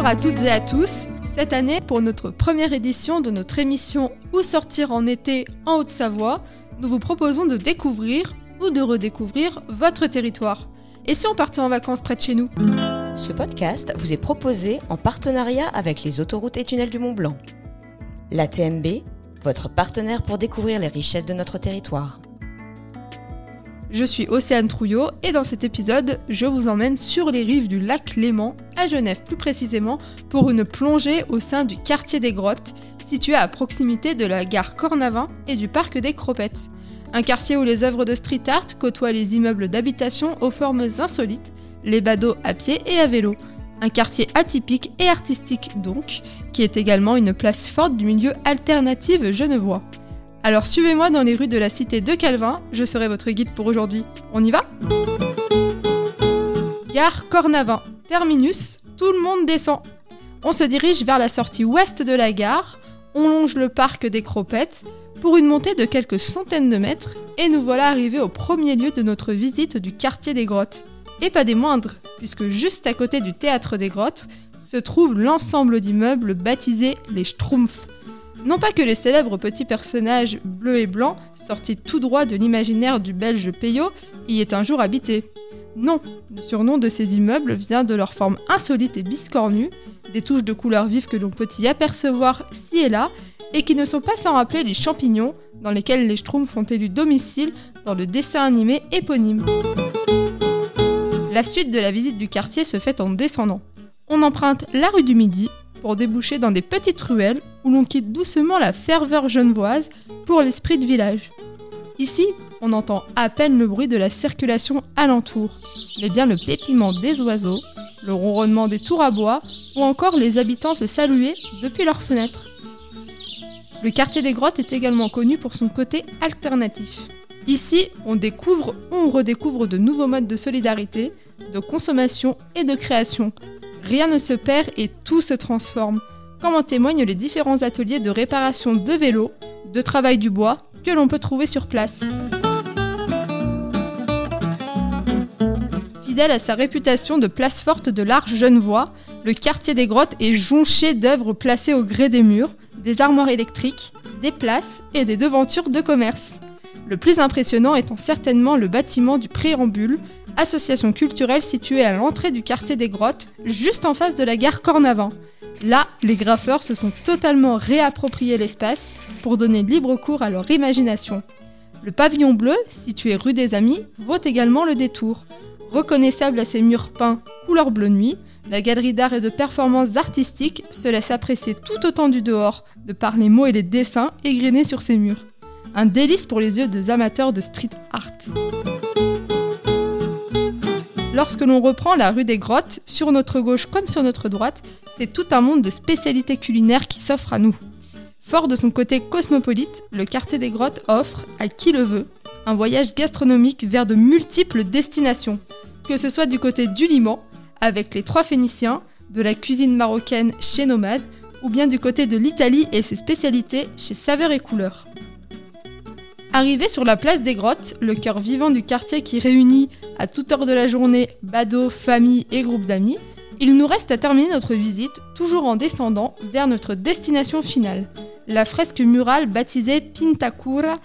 Bonjour à toutes et à tous. Cette année, pour notre première édition de notre émission Où sortir en été en Haute-Savoie, nous vous proposons de découvrir ou de redécouvrir votre territoire. Et si on partait en vacances près de chez nous? Ce podcast vous est proposé en partenariat avec les autoroutes et tunnels du Mont Blanc. La TMB, votre partenaire pour découvrir les richesses de notre territoire. Je suis Océane Trouillot et dans cet épisode, je vous emmène sur les rives du lac Léman, à Genève plus précisément, pour une plongée au sein du quartier des Grottes, situé à proximité de la gare Cornavin et du parc des Cropettes. Un quartier où les œuvres de street art côtoient les immeubles d'habitation aux formes insolites, les badauds à pied et à vélo. Un quartier atypique et artistique donc, qui est également une place forte du milieu alternatif genevois. Alors suivez-moi dans les rues de la cité de Calvin, je serai votre guide pour aujourd'hui. On y va? Gare Cornavin, terminus, tout le monde descend. On se dirige vers la sortie ouest de la gare, on longe le parc des Cropettes pour une montée de quelques centaines de mètres et nous voilà arrivés au premier lieu de notre visite du quartier des grottes. Et pas des moindres, puisque juste à côté du théâtre des grottes se trouve l'ensemble d'immeubles baptisés les Schtroumpfs. Non pas que les célèbres petits personnages bleus et blancs, sortis tout droit de l'imaginaire du belge Peyo, y aient un jour habité. Non, le surnom de ces immeubles vient de leur forme insolite et biscornue, des touches de couleurs vives que l'on peut y apercevoir ci et là, et qui ne sont pas sans rappeler les champignons dans lesquels les Schtroumpfs ont élu domicile dans le dessin animé éponyme. La suite de la visite du quartier se fait en descendant. On emprunte la rue du Midi pour déboucher dans des petites ruelles où l'on quitte doucement la ferveur genevoise pour l'esprit de village. Ici, on entend à peine le bruit de la circulation alentour, mais bien le pépiment des oiseaux, le ronronnement des tours à bois ou encore les habitants se saluer depuis leurs fenêtres. Le quartier des grottes est également connu pour son côté alternatif. Ici, on découvre ou on redécouvre de nouveaux modes de solidarité, de consommation et de création. Rien ne se perd et tout se transforme, comme en témoignent les différents ateliers de réparation de vélos, de travail du bois que l'on peut trouver sur place. Fidèle à sa réputation de place forte de l'art genevois, le quartier des grottes est jonché d'œuvres placées au gré des murs, des armoires électriques, des places et des devantures de commerce. Le plus impressionnant étant certainement le bâtiment du Préambule, association culturelle située à l'entrée du quartier des Grottes, juste en face de la gare Cornavin. Là, les graffeurs se sont totalement réapproprié l'espace pour donner libre cours à leur imagination. Le pavillon bleu, situé rue des Amis, vaut également le détour. Reconnaissable à ses murs peints couleur bleu nuit, la galerie d'art et de performances artistiques se laisse apprécier tout autant du dehors, de par les mots et les dessins égrenés sur ses murs. Un délice pour les yeux des amateurs de street art. Lorsque l'on reprend la rue des Grottes, sur notre gauche comme sur notre droite, c'est tout un monde de spécialités culinaires qui s'offre à nous. Fort de son côté cosmopolite, le quartier des Grottes offre, à qui le veut, un voyage gastronomique vers de multiples destinations, que ce soit du côté du Liman, avec les trois Phéniciens, de la cuisine marocaine chez Nomade, ou bien du côté de l'Italie et ses spécialités chez Saveur et Couleur. Arrivé sur la place des grottes, le cœur vivant du quartier qui réunit à toute heure de la journée badauds, familles et groupes d'amis, il nous reste à terminer notre visite, toujours en descendant vers notre destination finale, la fresque murale baptisée Pintakura,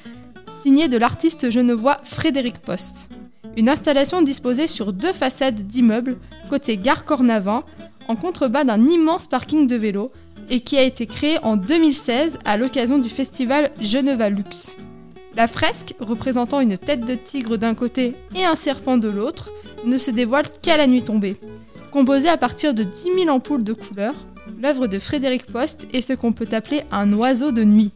signée de l'artiste genevois Frédéric Post. Une installation disposée sur deux façades d'immeubles, côté gare Cornavin, en contrebas d'un immense parking de vélos, et qui a été créée en 2016 à l'occasion du festival Geneva Lux. La fresque, représentant une tête de tigre d'un côté et un serpent de l'autre, ne se dévoile qu'à la nuit tombée. Composée à partir de 10 000 ampoules de couleurs, l'œuvre de Frédéric Post est ce qu'on peut appeler un oiseau de nuit.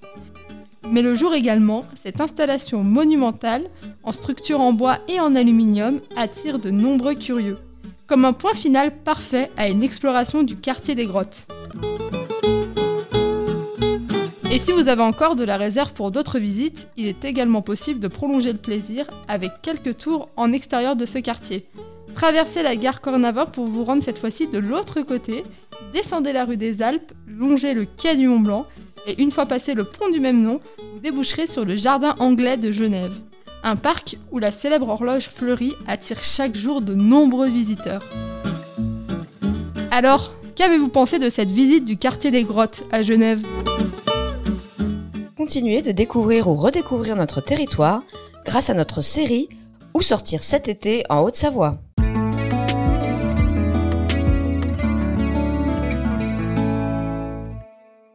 Mais le jour également, cette installation monumentale, en structure en bois et en aluminium, attire de nombreux curieux, comme un point final parfait à une exploration du quartier des grottes. Et si vous avez encore de la réserve pour d'autres visites, il est également possible de prolonger le plaisir avec quelques tours en extérieur de ce quartier. Traversez la gare Cornavin pour vous rendre cette fois-ci de l'autre côté, descendez la rue des Alpes, longez le quai du Mont Blanc, et une fois passé le pont du même nom, vous déboucherez sur le jardin anglais de Genève. Un parc où la célèbre horloge fleurie attire chaque jour de nombreux visiteurs. Alors, Qu'avez-vous pensé de cette visite du quartier des grottes à Genève? De découvrir ou redécouvrir notre territoire grâce à notre série Où sortir cet été en Haute-Savoie.